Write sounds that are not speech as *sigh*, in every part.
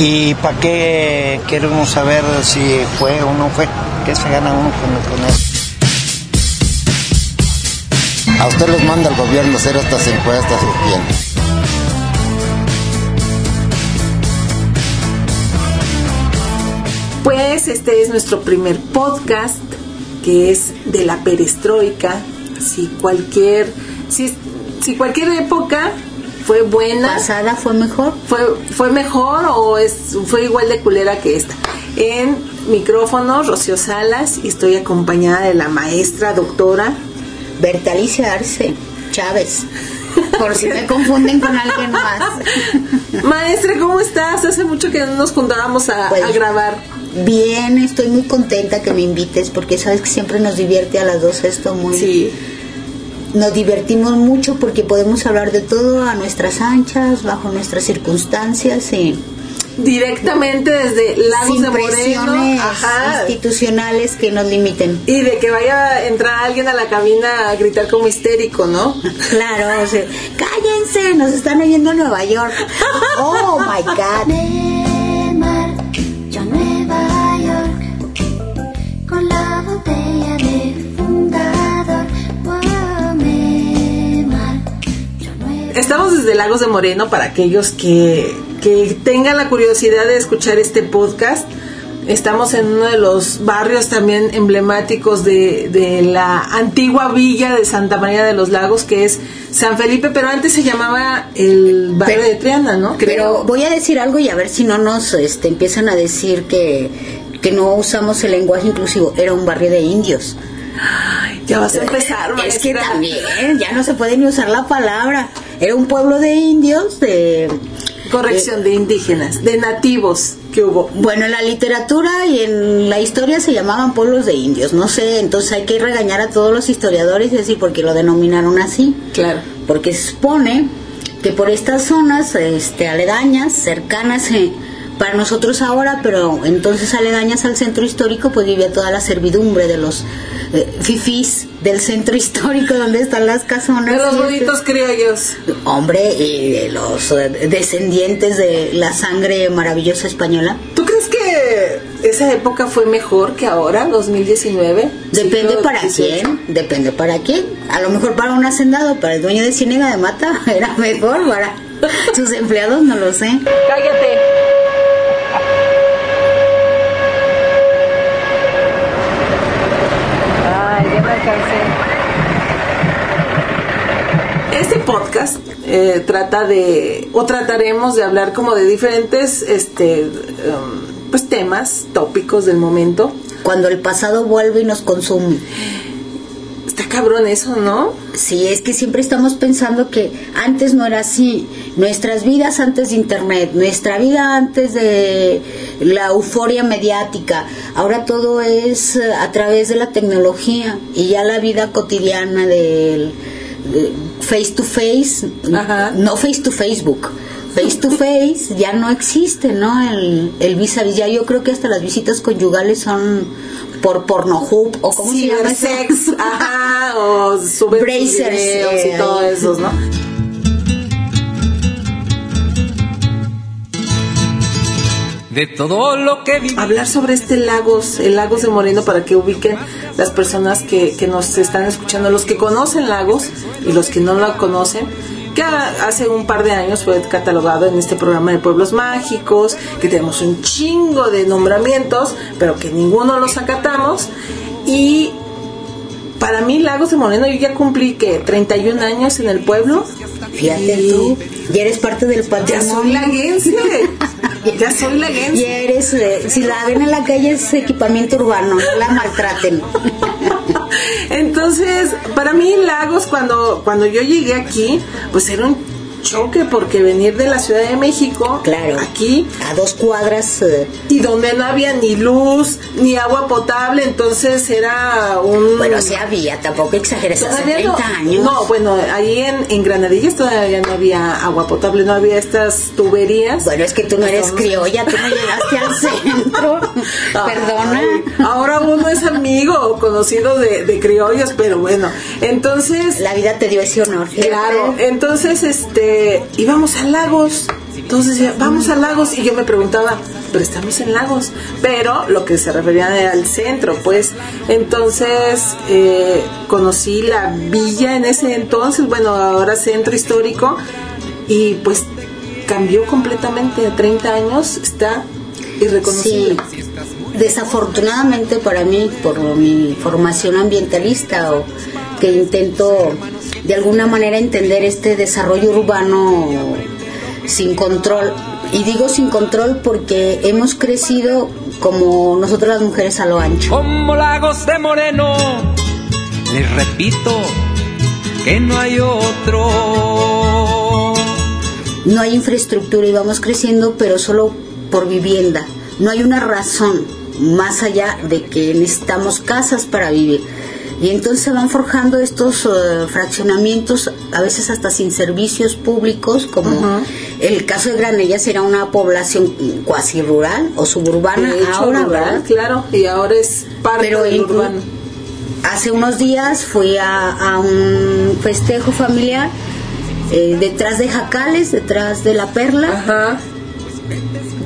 ¿Y para qué queremos saber si fue o no fue? ¿Qué se gana uno con, con eso? A usted les manda el gobierno hacer estas encuestas quién. Pues este es nuestro primer podcast que es de la perestroika. Si cualquier, si, si cualquier época fue buena, pasada fue mejor. fue, fue mejor o es, fue igual de culera que esta. En micrófono, Rocío Salas, y estoy acompañada de la maestra doctora. Bertalicia Arce Chávez. Por si me confunden con alguien más. Maestra, ¿cómo estás? Hace mucho que no nos juntábamos a, Pues, a grabar. Bien, estoy muy contenta que me invites porque sabes que siempre nos divierte a las dos esto muy. Sí. Nos divertimos mucho porque podemos hablar de todo a nuestras anchas, bajo nuestras circunstancias y Directamente desde Lagos sin de Moreno. presiones Ajá. institucionales que nos limiten. Y de que vaya a entrar alguien a la cabina a gritar como histérico, ¿no? Claro, o sea, cállense, nos están oyendo en Nueva York. *laughs* Oh my God. Estamos desde Lagos de Moreno para aquellos que, que tengan la curiosidad de escuchar este podcast. Estamos en uno de los barrios también emblemáticos de, de la antigua villa de Santa María de los Lagos, que es San Felipe, pero antes se llamaba el barrio Pero- de Triana, ¿no? Pero voy a decir algo y a ver si no nos este, empiezan a decir que, que no usamos el lenguaje inclusivo. Era un barrio de indios. ya vas a *laughs* empezar, Es que maestra. también, ya no se puede ni usar la palabra. Era un pueblo de indios, de... Corrección, de indígenas, de nativos que hubo. Bueno, en la literatura y en la historia se llamaban pueblos de indios, no sé, entonces hay que regañar a todos los historiadores y decir por qué lo denominaron así. Claro. porque se supone que por estas zonas este, aledañas, cercanas eh, para nosotros ahora, pero entonces aledañas al centro histórico, pues vivía toda la servidumbre de los eh, fifís del centro *laughs* histórico donde están las casonas. De los bonitos criollos. Hombre, y de los eh, descendientes de la sangre maravillosa española. ¿Tú crees que esa época fue mejor que ahora, 2019? Depende para quién, depende para quién. A lo mejor para un hacendado, para el dueño de Ciénega de Mata, *laughs* era mejor para sus empleados, no lo sé. Cállate. Este podcast eh, trata de, o trataremos de hablar como de diferentes, este, um, pues temas, tópicos del momento. Cuando el pasado vuelve y nos consume. Está cabrón eso, ¿no? Sí, es que siempre estamos pensando que antes no era así. Nuestras vidas antes de Internet, nuestra vida antes de la euforia mediática. Ahora todo es eh, a través de la tecnología y ya la vida cotidiana del de face to face, Ajá. no face to Facebook. Face to face ya no existe, ¿no? El, el vis a vis. Ya yo creo que hasta las visitas conyugales son por pornohub o cómo se llama? Cibersex, ajá, o videos eh, y todo eso, ¿no? De todo lo que viví. hablar sobre este Lagos, el Lagos de Moreno, para que ubiquen las personas que, que nos están escuchando, los que conocen Lagos y los que no lo conocen, que hace un par de años fue catalogado en este programa de Pueblos Mágicos, que tenemos un chingo de nombramientos, pero que ninguno los acatamos. Y para mí Lagos de Moreno, yo ya cumplí que 31 años en el pueblo. Fíjate Y tú, ya eres parte del Ya patrimonio. soy laguense. *laughs* ya soy Y laguense. eres, eh, si la ven en la calle es equipamiento urbano, no la maltraten. *laughs* Entonces, para mí Lagos cuando cuando yo llegué aquí, pues era un choque porque venir de la Ciudad de México, Claro. aquí A dos cuadras, eh, y donde no había ni luz ni agua potable, entonces era un bueno, sí había, tampoco exageres, hace Todavía 30 no, años. no, bueno, ahí en, en Granadillas todavía no había agua potable, no había estas tuberías. Bueno, es que tú no eres criolla, tú no llegaste al centro. *laughs* Perdona. Ay, ahora uno es amigo o conocido de, de criollos, pero bueno, entonces La vida te dio ese honor. Claro, entonces este íbamos a Lagos Entonces decía, vamos a Lagos. Y yo me preguntaba, pero estamos en Lagos. Pero lo que se refería al centro, pues. Entonces eh, conocí la villa en ese entonces, bueno, ahora centro histórico. Y pues cambió completamente a 30 años, está irreconocible. Sí. Desafortunadamente para mí, por mi formación ambientalista o que intento de alguna manera entender este desarrollo urbano sin control. Y digo sin control porque hemos crecido como nosotros las mujeres a lo ancho. Como lagos de moreno, les repito que no hay otro. No hay infraestructura y vamos creciendo, pero solo por vivienda. No hay una razón más allá de que necesitamos casas para vivir. Y entonces se van forjando estos eh, fraccionamientos, a veces hasta sin servicios públicos, como el caso de Granella será una población cuasi rural o suburbana hecho, ahora, rural, ¿verdad? claro, y ahora es parte Pero del urbano. Hace unos días fui a, a un festejo familiar eh, detrás de Jacales, detrás de La Perla. Ajá.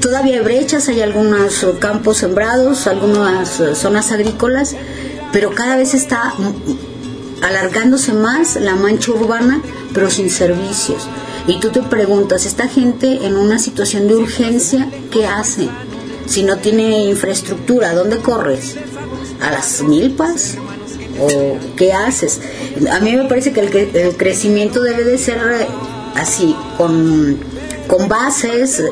Todavía hay brechas, hay algunos campos sembrados, algunas eh, zonas agrícolas, pero cada vez está alargándose más la mancha urbana, pero sin servicios. Y tú te preguntas, esta gente en una situación de urgencia, ¿qué hace? Si no tiene infraestructura, ¿a dónde corres? ¿A las milpas? ¿O qué haces? A mí me parece que el, el crecimiento debe de ser eh, así, con, con bases,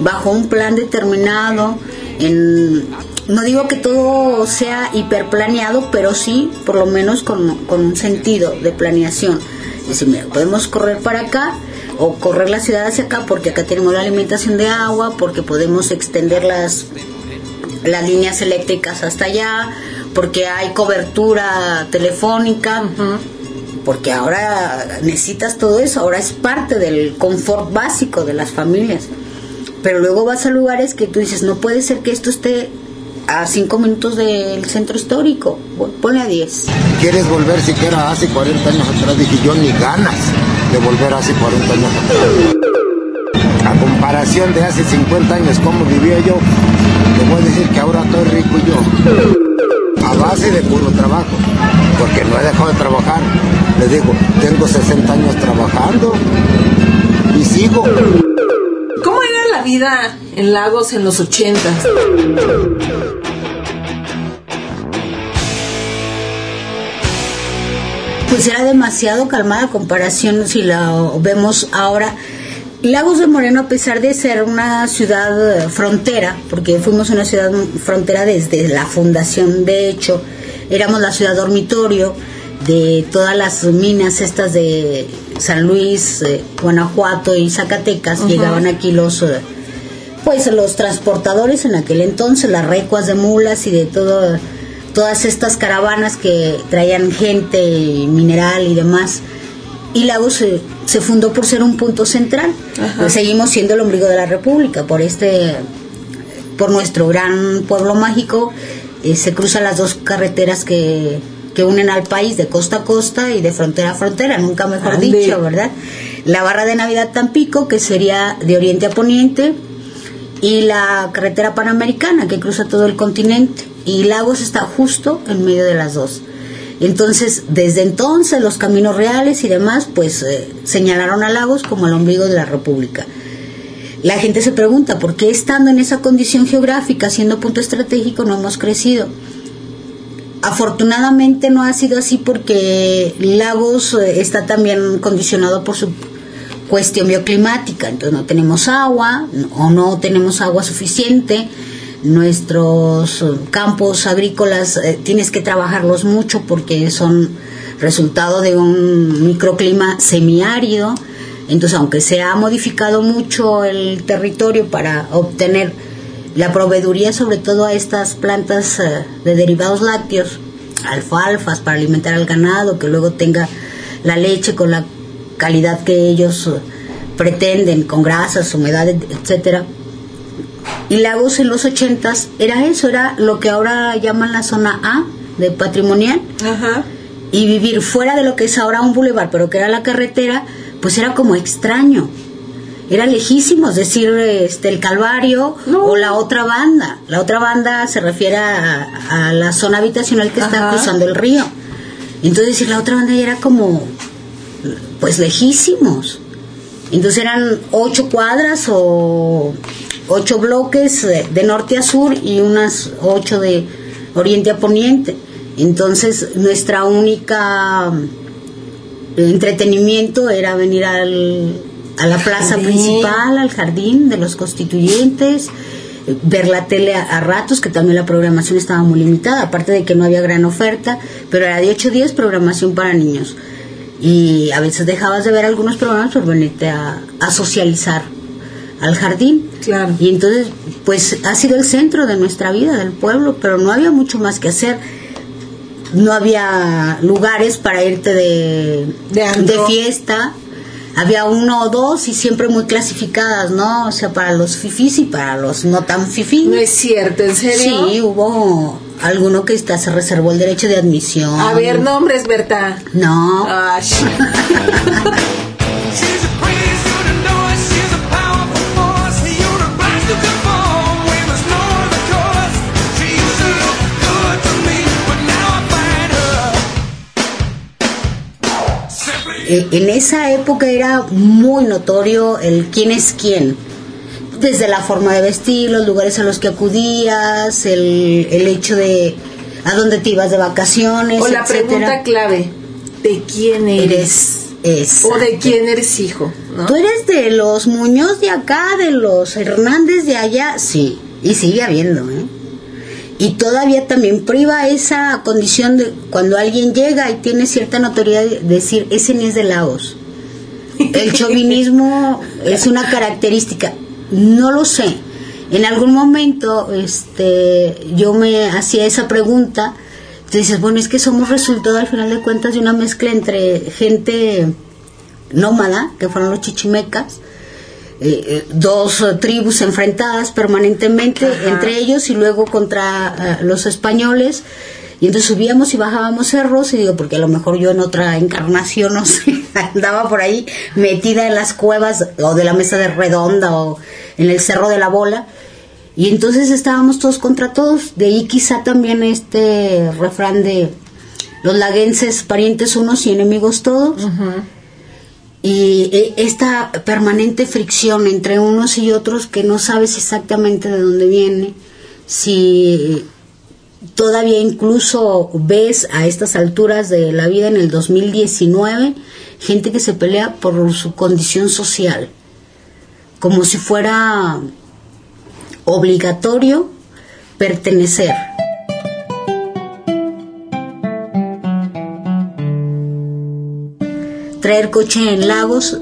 bajo un plan determinado, en, no digo que todo sea hiperplaneado, pero sí, por lo menos con, con un sentido de planeación. Decir, mira, podemos correr para acá o correr la ciudad hacia acá porque acá tenemos la alimentación de agua, porque podemos extender las, las líneas eléctricas hasta allá, porque hay cobertura telefónica, porque ahora necesitas todo eso, ahora es parte del confort básico de las familias. Pero luego vas a lugares que tú dices, no puede ser que esto esté a cinco minutos del centro histórico, ponle a 10. ¿Quieres volver siquiera hace 40 años atrás? Dije yo, ni ganas de volver hace 40 años atrás. A comparación de hace 50 años, ¿cómo vivía yo? Te voy a decir que ahora estoy rico yo. A base de puro trabajo. Porque no he dejado de trabajar. Les digo, tengo 60 años trabajando. Y sigo. ¿Cómo era la vida en Lagos en los 80? Pues era demasiado calmada comparación si la vemos ahora. Lagos de Moreno, a pesar de ser una ciudad eh, frontera, porque fuimos una ciudad frontera desde la fundación, de hecho, éramos la ciudad dormitorio de todas las minas estas de San Luis, eh, Guanajuato y Zacatecas, llegaban aquí los eh, pues los transportadores en aquel entonces, las recuas de mulas y de todo, todas estas caravanas que traían gente, mineral y demás. Y Lagos se, se fundó por ser un punto central. Pues seguimos siendo el ombligo de la República, por este, por nuestro gran pueblo mágico. eh, se cruzan las dos carreteras que, que unen al país de costa a costa y de frontera a frontera, nunca mejor Ande. dicho, ¿verdad? La barra de Navidad Tampico, que sería de oriente a poniente, y la carretera panamericana que cruza todo el continente y Lagos está justo en medio de las dos. Entonces, desde entonces los caminos reales y demás, pues eh, señalaron a Lagos como el ombligo de la República. La gente se pregunta, ¿por qué estando en esa condición geográfica, siendo punto estratégico, no hemos crecido? Afortunadamente no ha sido así porque Lagos eh, está también condicionado por su cuestión bioclimática, entonces no tenemos agua o no tenemos agua suficiente, nuestros eh, campos agrícolas eh, tienes que trabajarlos mucho porque son resultado de un microclima semiárido, entonces aunque se ha modificado mucho el territorio para obtener la proveeduría sobre todo a estas plantas eh, de derivados lácteos, alfalfas para alimentar al ganado, que luego tenga la leche con la calidad que ellos eh, pretenden, con grasas, humedad, etcétera. Y Lagos en los ochentas era eso, era lo que ahora llaman la zona A de patrimonial Ajá. y vivir fuera de lo que es ahora un bulevar, pero que era la carretera, pues era como extraño. era lejísimo, es decir, este, el Calvario No. o la otra banda. La otra banda se refiere a, a la zona habitacional que está Ajá. cruzando el río. Entonces, decir, la otra banda ya era como, pues lejísimos. Entonces eran ocho cuadras o ocho bloques de, de norte a sur y unas ocho de oriente a poniente. Entonces nuestra única mm, entretenimiento era venir al, a la plaza Jardín. principal, al jardín de los constituyentes, eh, ver la tele a, a ratos, que también la programación estaba muy limitada, aparte de que no había gran oferta, pero era de 8 a 10 programación para niños. Y a veces dejabas de ver algunos programas por venirte a, a socializar al jardín. Claro. Y entonces, pues ha sido el centro de nuestra vida, del pueblo, pero no había mucho más que hacer. No había lugares para irte de, De antro. fiesta. Había uno o dos y siempre muy clasificadas, ¿no? O sea, para los fifís y para los no tan fifís. No es cierto, ¿en serio? Sí, hubo alguno que está, se reservó el derecho de admisión. A ver, nombres, Berta. No. Ay, *laughs* Eh, en esa época era muy notorio el quién es quién. Desde la forma de vestir, los lugares a los que acudías, el, el hecho de a dónde te ibas de vacaciones, o la etcétera. pregunta clave, ¿de quién eres? Eres. ¿O de quién eres hijo? ¿no? ¿Tú eres de los Muñoz de acá, de los Hernández de allá? Sí, y sigue habiendo, ¿eh? Y todavía también priva esa condición de cuando alguien llega y tiene cierta notoriedad de decir, ese ni es de Laos. El *laughs* chauvinismo es una característica. No lo sé. En algún momento este, yo me hacía esa pregunta. Te dices, bueno, es que somos resultado al final de cuentas de una mezcla entre gente nómada, que fueron los chichimecas, eh, eh, dos tribus enfrentadas permanentemente Ajá. entre ellos y luego contra eh, los españoles. Y entonces subíamos y bajábamos cerros y digo, porque a lo mejor yo en otra encarnación, *laughs* no sé, andaba por ahí metida en las cuevas o de la mesa de redonda o en el cerro de la bola. Y entonces estábamos todos contra todos. De ahí quizá también este refrán de los laguenses, parientes unos y enemigos todos. Y eh, esta permanente fricción entre unos y otros que no sabes exactamente de dónde viene, si todavía incluso ves a estas alturas de la vida en el 2019 gente que se pelea por su condición social, como si fuera obligatorio pertenecer. Traer coche en Lagos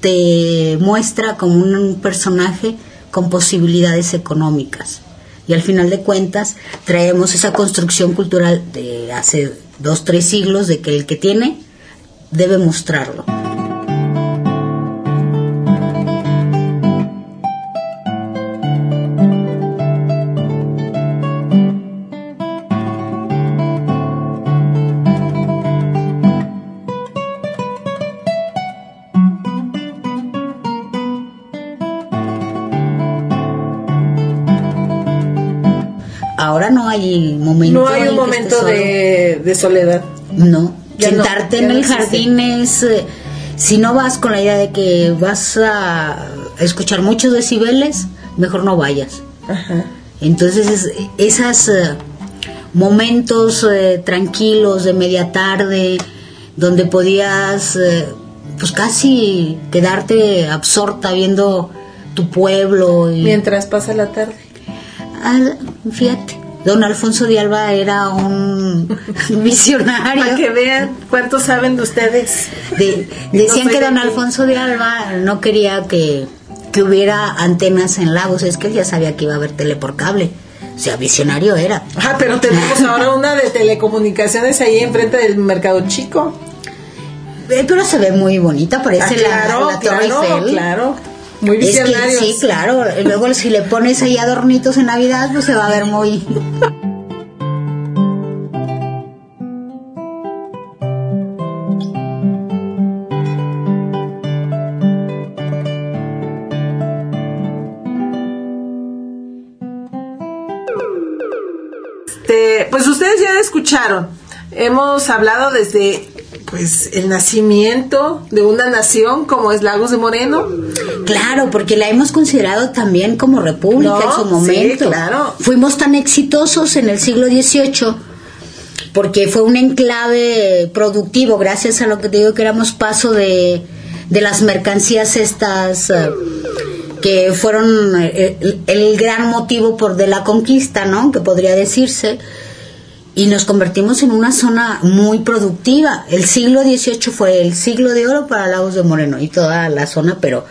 te muestra como un personaje con posibilidades económicas. Y al final de cuentas traemos esa construcción cultural de hace dos, tres siglos de que el que tiene debe mostrarlo. Momento. No hay un momento de, de soledad. No, Ya sentarte en el jardín es, eh, si no vas con la idea de que vas a escuchar muchos decibeles, mejor no vayas. Ajá. Entonces, es- esos momentos eh, tranquilos de media tarde, donde podías, eh, pues casi quedarte absorta viendo tu pueblo. Y, Mientras pasa la tarde. Ah, fíjate, don Alfonso de Alba era un *laughs* visionario. Para que vean cuánto saben de ustedes. De- decían que don. Alfonso de Alba no quería que, que hubiera antenas en lagos, es que él ya sabía que iba a haber tele por cable. O sea, visionario era. Ah, pero tenemos *laughs* ahora una de telecomunicaciones ahí enfrente del Mercado Chico. Eh, Pero se ve muy bonita, parece Ah, la- claro, la, Torre claro, Eiffel. claro. Muy visionarios. Es que, sí, claro. Luego si le pones ahí adornitos en Navidad, pues se va a ver muy... Este, pues ustedes ya escucharon. Hemos hablado desde pues el nacimiento de una nación como es Lagos de Moreno Claro, porque la hemos considerado también como república No, en su sí, momento. claro. Fuimos tan exitosos en el siglo XVIII porque fue un enclave productivo, gracias a lo que te digo que éramos paso de, de las mercancías estas eh, que fueron eh, el, el gran motivo por de la conquista, ¿no? Que podría decirse y nos convertimos en una zona muy productiva. El siglo XVIII fue el siglo de oro para Lagos de Moreno y toda la zona, pero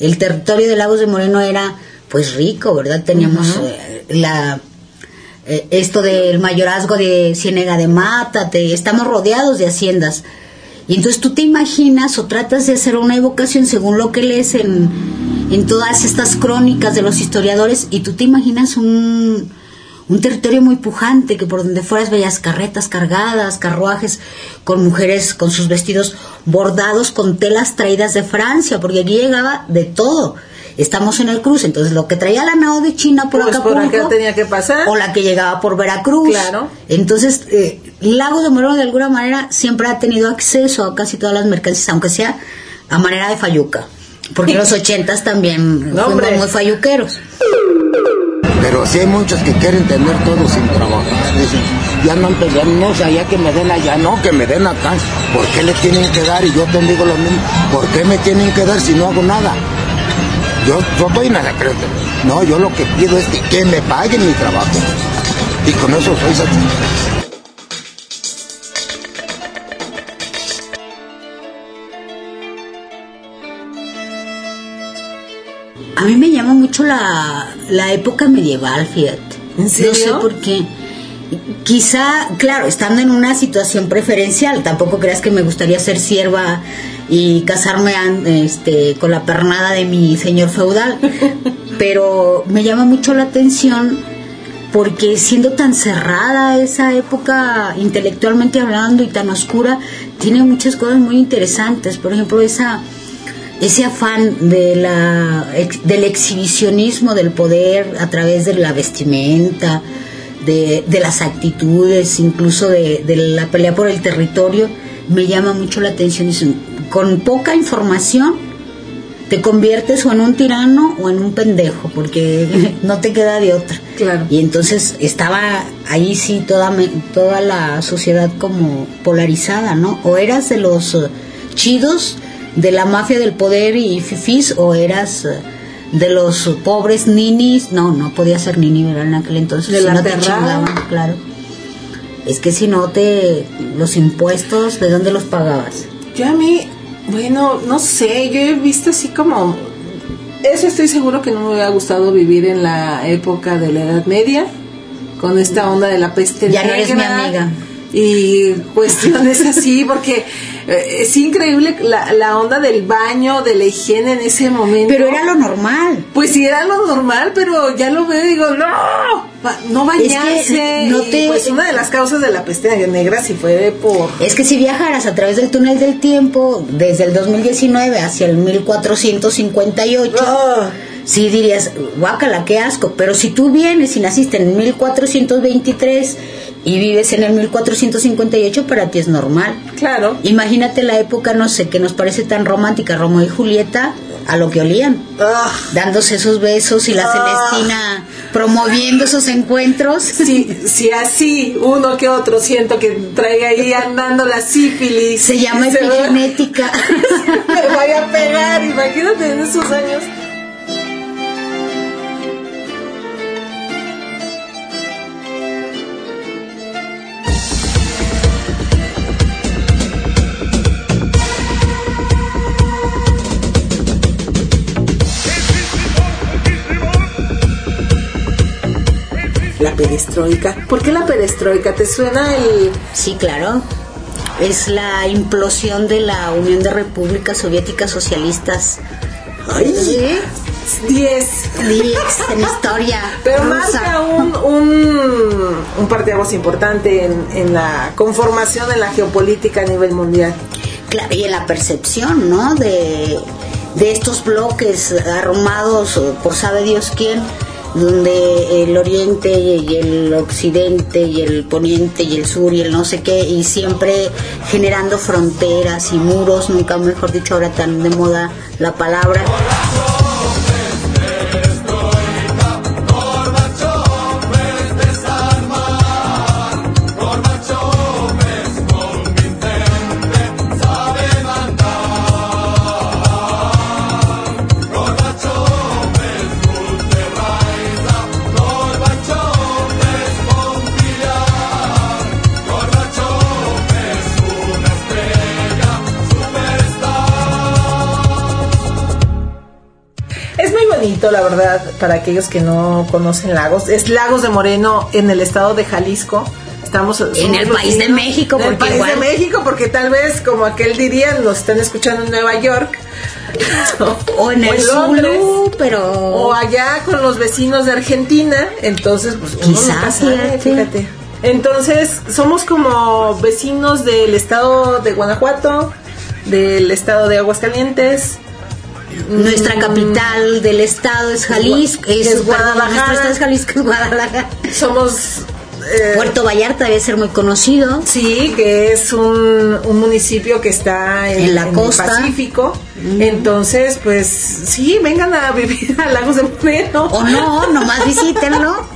el territorio de Lagos de Moreno era pues rico, ¿verdad? Teníamos eh, la eh, esto del mayorazgo de Ciénega de Mata, te- estamos rodeados de haciendas. Y entonces tú te imaginas o tratas de hacer una evocación según lo que lees en, en todas estas crónicas de los historiadores y tú te imaginas un, un territorio muy pujante que por donde fueras veías carretas cargadas, carruajes con mujeres con sus vestidos bordados con telas traídas de Francia, porque aquí llegaba de todo. Estamos en el cruce, entonces lo que traía la nao de China por Pues por Acapulco acá tenía que pasar. o la que llegaba por Veracruz. Claro. Entonces, eh, Lago de Moreno de alguna manera siempre ha tenido acceso a casi todas las mercancías, aunque sea a manera de fayuca. Porque *laughs* en los ochentas también No, fuimos muy fayuqueros. Pero sí hay muchos que quieren tener todo sin trabajar. Dicen, ya andan peleando, no, o sea, ya que me den allá, no, que me den acá. ¿Por qué le tienen que dar? Y yo te digo lo mismo, ¿por qué me tienen que dar si no hago nada? Yo, yo nada, creo que. No, yo lo que pido es que, que me paguen mi trabajo. Y con eso soy satisfecho. Mí me llama mucho la, la época medieval, fíjate. ¿En serio? No sé por qué. Quizá, claro, estando en una situación preferencial, tampoco creas que me gustaría ser sierva y casarme este, con la pernada de mi señor feudal, *laughs* pero me llama mucho la atención porque siendo tan cerrada esa época intelectualmente hablando y tan oscura, tiene muchas cosas muy interesantes. Por ejemplo, esa ese afán de la, ex- del exhibicionismo del poder a través de la vestimenta, de, de las actitudes, incluso de, de la pelea por el territorio, me llama mucho la atención. Con poca información te conviertes o en un tirano o en un pendejo, porque *laughs* no te queda de otra. Claro. Y entonces estaba ahí sí toda, toda la sociedad como polarizada, ¿no? O eras de los eh, chidos de la mafia del poder y fifís, o eras eh, de los pobres ninis. No, no podía ser nini, ¿verdad? En aquel entonces. De si la no te perrada. chingaban, claro. Es que si no te. Los impuestos, ¿de dónde los pagabas? Yo a mí, bueno, no sé, yo he visto así como... Eso estoy seguro que no me hubiera gustado vivir en la época de la Edad Media, con esta onda de la peste Ya no eres mi amiga. Y cuestiones así, porque eh, es increíble la, la onda del baño, de la higiene en ese momento. Pero era lo normal. Pues sí, era lo normal, pero ya lo veo y digo, no, no bañarse. no Y, te- pues una de las causas de la peste negra sí fue por... Es que si viajaras a través del túnel del tiempo desde el 2019 hacia el 1458, Ah. sí dirías, guácala, qué asco. Pero si tú vienes y naciste en 1423 y vives en el 1458, para ti es normal. Claro. Imagínate la época, no sé, que nos parece tan romántica, Romeo y Julieta, a lo que olían. Ah. Dándose esos besos y la Ah. Celestina promoviendo esos encuentros. Si, *laughs* si así uno que otro siento que traiga ahí andando la sífilis. Se llama epigenética. *laughs* Me vaya a pegar, imagínate en esos años. La perestroika. ¿Por qué la perestroika? ¿Te suena el...? Sí, claro. Es la implosión de la Unión de Repúblicas Soviéticas Socialistas. ¡Ay! 10. Dix, en historia. Pero marca un, un, un parteaguas importante en, en la conformación de la geopolítica a nivel mundial. Claro, y en la percepción, ¿no? De, de estos bloques armados por sabe Dios quién, donde el oriente y el occidente y el poniente y el sur y el no sé qué, y siempre generando fronteras y muros, nunca mejor dicho, ahora tan de moda la palabra. La verdad, para aquellos que no conocen Lagos. Es Lagos de Moreno en el estado de Jalisco. Estamos En el país de. México, En el país igual- de México, porque tal vez, como aquel diría, nos están escuchando en Nueva York. *laughs* O en el. Zulu, pero... O allá con los vecinos de Argentina, entonces pues uno Quizás, fíjate. Entonces, somos como vecinos del estado de Guanajuato, del estado de Aguascalientes. Nuestra capital del estado es Jalisco, es, Es Guadalajara. nuestro estado es Jalisco, es Guadalajara. Somos eh, Puerto Vallarta debe ser muy conocido. Sí, que es un, un municipio que está en, En la el costa. Pacífico. Entonces, pues sí, vengan a vivir a Lagos de Moreno. O no, nomás visítenlo. *laughs*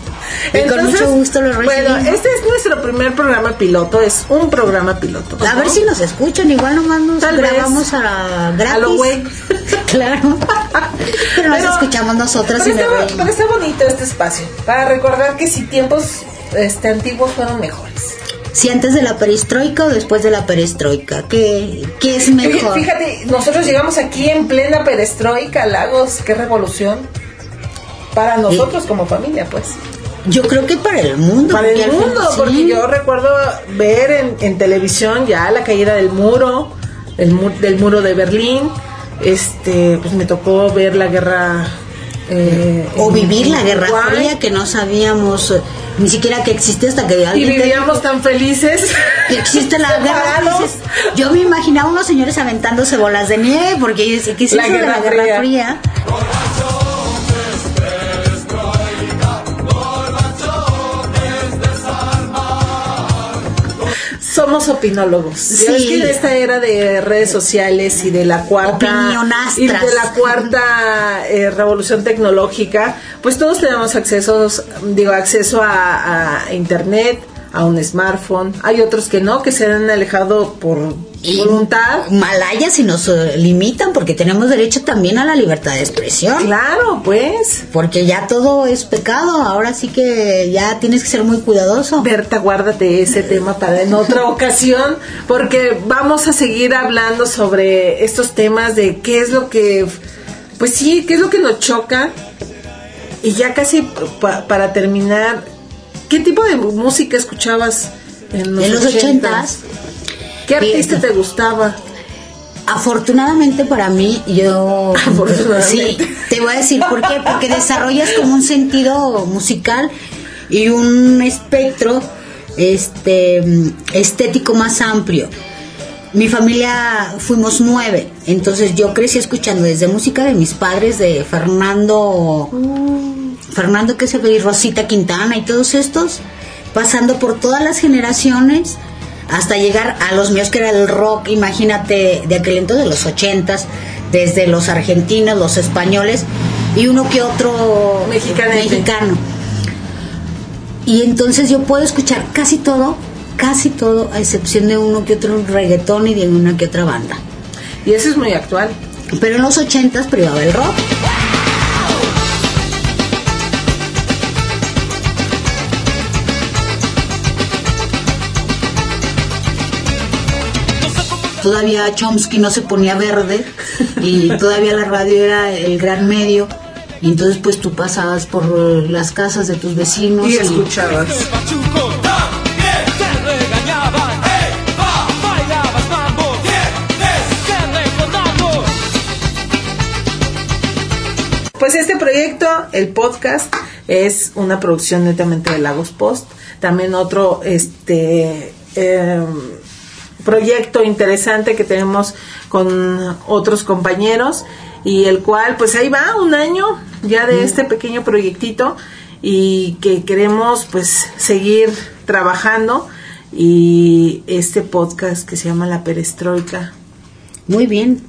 Y con Entonces, mucho gusto lo Bueno, recibimos. este es nuestro primer programa piloto, es un programa piloto. A ver si nos escuchan, igual nomás nos Tal vez. grabamos a gratis. A lo güey. *laughs* claro. Pero nos Pero- escuchamos nosotras y pero nos está, pero está bonito este espacio, para recordar que si tiempos este, antiguos fueron mejores. Si antes de la perestroika o después de la perestroika, ¿qué, qué es mejor? Fíjate, nosotros llegamos aquí en plena perestroika, Lagos, qué revolución. Para nosotros como familia, pues. Yo creo que para el mundo. Para el mundo, sí. porque yo recuerdo ver en, en televisión ya la caída del muro, el mu- del muro de Berlín. Este, pues me tocó ver la guerra. eh, O vivir la Guerra Uruguay. Fría que no sabíamos eh, ni siquiera que existe hasta que Y alguien te vivíamos tan felices. que existe la *laughs* guerra dices, yo me imaginaba unos señores aventándose bolas de nieve porque yo decía, ¿qué es La eso de Guerra la Guerra Fría. Fría? Somos opinólogos. Sí. Que en esta era de redes sociales y de la cuarta y de la cuarta eh, revolución tecnológica, pues todos tenemos accesos, digo, acceso a, a internet, a un smartphone. Hay otros que no, que se han alejado por Y voluntad. Malaya si nos eh, limitan porque tenemos derecho también a la libertad de expresión. Claro, pues. Porque ya todo es pecado, ahora sí que ya tienes que ser muy cuidadoso. Berta, guárdate ese tema para en otra *laughs* ocasión, porque vamos a seguir hablando sobre estos temas de qué es lo que, pues sí, qué es lo que nos choca. Y ya casi pa- para terminar, ¿qué tipo de música escuchabas en los, En los ochentas, ¿Qué artista te gustaba? afortunadamente para mí, yo... Afortunadamente. Sí, te voy a decir por qué. Porque desarrollas como un sentido musical y un espectro este estético más amplio. Mi familia fuimos nueve, entonces yo crecí escuchando desde música de mis padres, de Fernando, Fernando que se ve, y Rosita Quintana y todos estos, pasando por todas las generaciones hasta llegar a los míos que era el rock, imagínate, de aquel entonces, de los ochentas, desde los argentinos, los españoles y uno que otro Mexicanete. mexicano. Y entonces yo puedo escuchar casi todo, casi todo, a excepción de uno que otro reggaetón y de una que otra banda. Y eso es muy actual. Pero en los ochentas privaba el rock. Todavía Chomsky no se ponía verde y todavía la radio era el gran medio. Y entonces pues tú pasabas por eh, las casas de tus vecinos Y y, escuchabas. Pues este proyecto, el podcast, es una producción netamente de Lagos Post. También otro este em, proyecto interesante que tenemos con otros compañeros. y el cual pues ahí va un año ya de este pequeño proyectito y que queremos pues seguir trabajando y este podcast que se llama La Perestroika. Muy bien,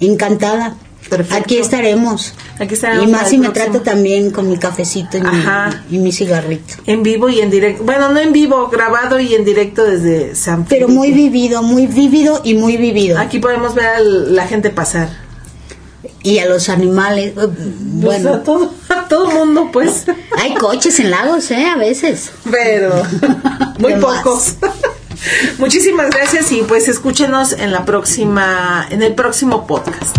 encantada. Perfecto. Aquí estaremos. Aquí estaremos Y más si me trato también con mi cafecito y mi, y mi cigarrito. En vivo y en directo. Bueno, no en vivo, grabado y en directo desde San Pero Felipe. muy vivido, muy vívido y muy vivido. Aquí podemos ver a la gente pasar. Y a los animales. eh, Pues Bueno, a todo, a todo mundo, pues. hay coches en lagos, ¿eh? A veces. Pero *laughs* muy más. Muchísimas gracias y pues escúchenos en la próxima, en el próximo podcast.